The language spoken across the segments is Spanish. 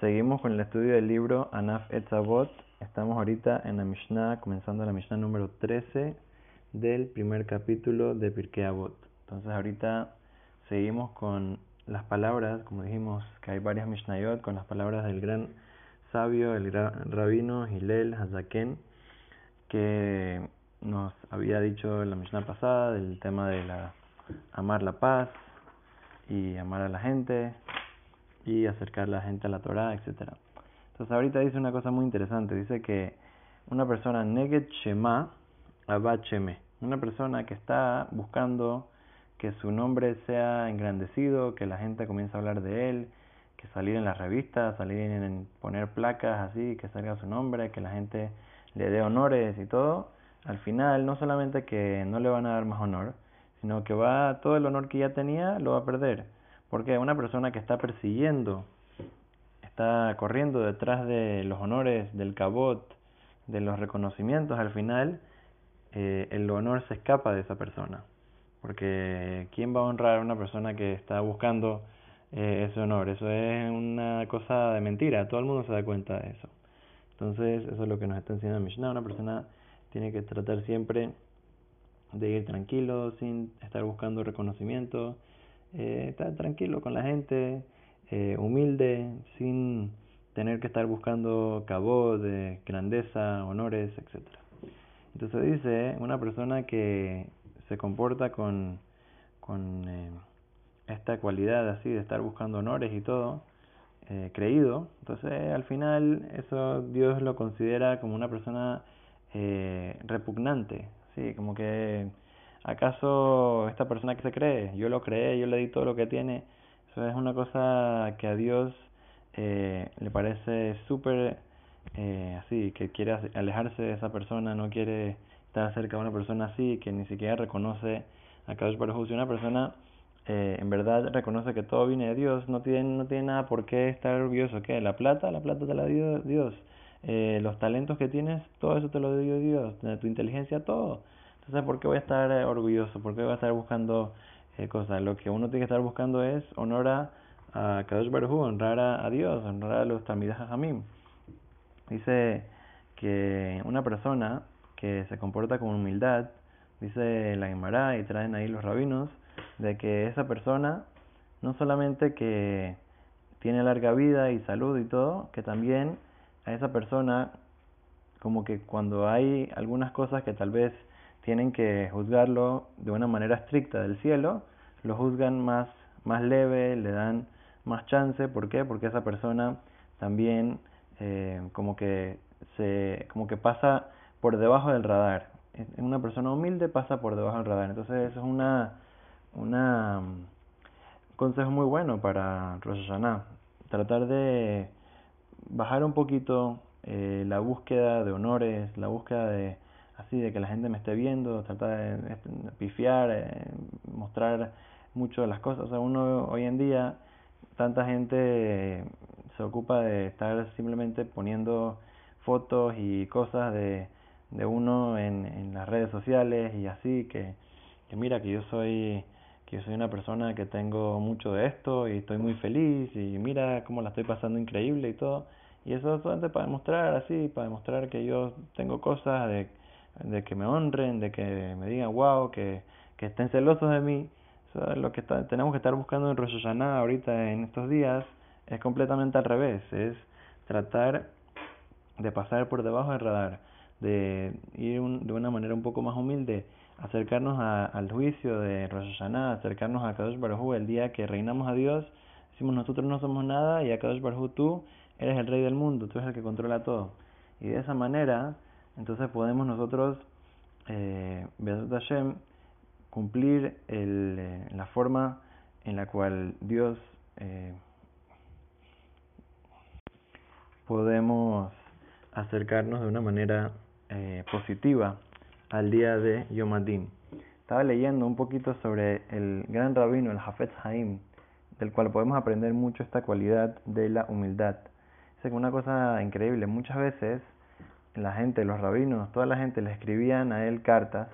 Seguimos con el estudio del libro Anaf Etzavot. Estamos ahorita en la Mishnah, comenzando la Mishnah número 13 del primer capítulo de Pirkei Avot. Entonces ahorita seguimos con las palabras, como dijimos que hay varias Mishnayot, con las palabras del gran sabio, el gran rabino Hillel Hazaken, que nos había dicho en la Mishnah pasada del tema de la amar la paz y amar a la gente y acercar a la gente a la Torah, etcétera. Entonces ahorita dice una cosa muy interesante, dice que una persona neget shema abacheme, una persona que está buscando que su nombre sea engrandecido, que la gente comience a hablar de él, que salir en las revistas, salir en poner placas así, que salga su nombre, que la gente le dé honores y todo, al final no solamente que no le van a dar más honor, sino que va todo el honor que ya tenía lo va a perder. Porque una persona que está persiguiendo, está corriendo detrás de los honores, del cabot, de los reconocimientos, al final eh, el honor se escapa de esa persona. Porque ¿quién va a honrar a una persona que está buscando eh, ese honor? Eso es una cosa de mentira, todo el mundo se da cuenta de eso. Entonces, eso es lo que nos está enseñando Mishnah. Una persona tiene que tratar siempre de ir tranquilo, sin estar buscando reconocimiento, eh, estar tranquilo con la gente, eh, humilde, sin tener que estar buscando cabo de grandeza, honores, etc. Entonces dice, una persona que se comporta con, con eh, esta cualidad así de estar buscando honores y todo, eh, creído, entonces al final eso Dios lo considera como una persona eh, repugnante, sí, como que acaso esta persona que se cree, yo lo creé, yo le di todo lo que tiene, eso es una cosa que a Dios eh, le parece súper eh, así, que quiere alejarse de esa persona, no quiere estar cerca de una persona así, que ni siquiera reconoce a Kadosh Baruj Si una persona eh, en verdad reconoce que todo viene de Dios, no tiene, no tiene nada por qué estar orgulloso. ¿Qué? La plata, la plata te la dio Dios. Eh, los talentos que tienes, todo eso te lo dio Dios. Tu inteligencia, todo. Entonces, ¿por qué voy a estar eh, orgulloso? ¿Por qué voy a estar buscando eh, cosas? Lo que uno tiene que estar buscando es honrar a Kadosh Baruj honrar a, Dios, honrar a los Talmidah Jamim. Dice que una persona que se comporta con humildad, dice la Gemara y traen ahí los rabinos, de que esa persona no solamente que tiene larga vida y salud y todo, que también a esa persona como que cuando hay algunas cosas que tal vez tienen que juzgarlo de una manera estricta del cielo, lo juzgan más, más leve, le dan más chance, ¿por qué? Porque esa persona también eh, como que se como que pasa por debajo del radar. Una persona humilde pasa por debajo del radar. Entonces eso es una una, un consejo muy bueno para Rosh. Tratar de bajar un poquito eh, la búsqueda de honores, la búsqueda de así de que la gente me esté viendo, tratar de, pifiar, eh, mostrar mucho de las cosas. O sea, uno hoy en día, tanta gente se ocupa de estar simplemente poniendo fotos y cosas de, de uno en, en las redes sociales y así, que, que mira que yo soy que yo soy una persona que tengo mucho de esto y estoy muy feliz y mira cómo la estoy pasando increíble y todo. Y eso es solamente para demostrar así, para demostrar que yo tengo cosas de, de que me honren, de que me digan wow, que, que estén celosos de mí. Eso es lo que está, tenemos que estar buscando en Rosh Hashanah ahorita en estos días. Es completamente al revés, es tratar de pasar por debajo del radar, de ir de una manera un poco más humilde acercarnos a, al juicio de Rosh acercarnos a Kadosh Baruj el día que reinamos a Dios, decimos nosotros no somos nada y a Kadosh Baruj tú eres el rey del mundo, tú eres el que controla todo. Y de esa manera, entonces podemos nosotros, eh, Hashem, cumplir el, eh, la forma en la cual Dios eh, podemos acercarnos de una manera eh, positiva al día de Yom Estaba leyendo un poquito sobre el gran rabino, el Hafetz Haim, del cual podemos aprender mucho esta cualidad de la humildad. Es una cosa increíble, muchas veces la gente, los rabinos, toda la gente le escribían a él cartas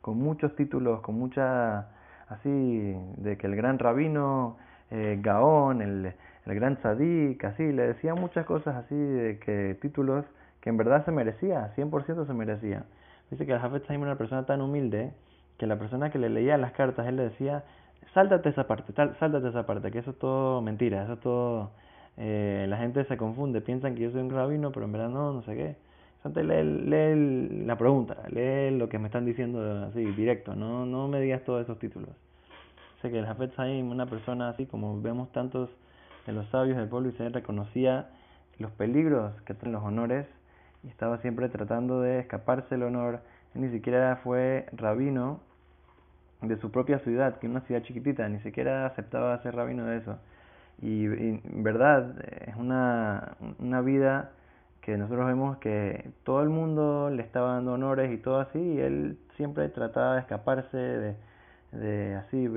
con muchos títulos, con mucha, así, de que el gran rabino eh, Gaón, el, el gran tzadik, así, le decía muchas cosas así, de que títulos que en verdad se merecía, 100% se merecía. Dice que el Hafez Haim era una persona tan humilde que la persona que le leía las cartas, él le decía, sáltate esa parte, sáltate esa parte, que eso es todo mentira, eso es todo... Eh, la gente se confunde, piensan que yo soy un rabino, pero en verdad no, no sé qué. Entonces lee, lee la pregunta, lee lo que me están diciendo así, directo, no, no me digas todos esos títulos. Sé que el Hafez Haim, una persona así como vemos tantos de los sabios del pueblo Israel, reconocía los peligros que tienen los honores y estaba siempre tratando de escaparse el honor. Ni siquiera fue rabino de su propia ciudad, que es una ciudad chiquitita, ni siquiera aceptaba ser rabino de eso. Y, en verdad es una, una vida que nosotros vemos que todo el mundo le estaba dando honores y todo así, y él siempre trataba de escaparse de, de así.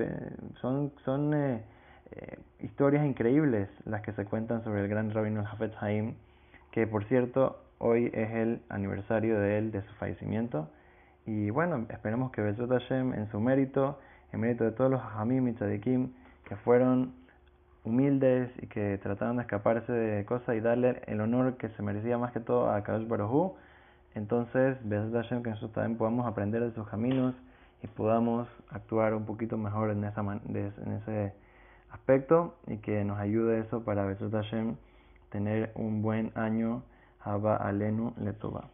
Son, son eh, eh, historias increíbles las que se cuentan sobre el gran rabino Hafez Haim, que por cierto hoy es el aniversario de él, de su fallecimiento. Y bueno, esperemos que Besot Hashem, en su mérito, en mérito de todos los Hamim y Tzadikim que fueron humildes y que trataron de escaparse de cosas y darle el honor que se merecía más que todo a Kadosh Baruj entonces Hashem que nosotros también podamos aprender de sus caminos y podamos actuar un poquito mejor en, esa en ese aspecto y que nos ayude eso para Besot Hashem tener un buen año Haba Alenu Letová.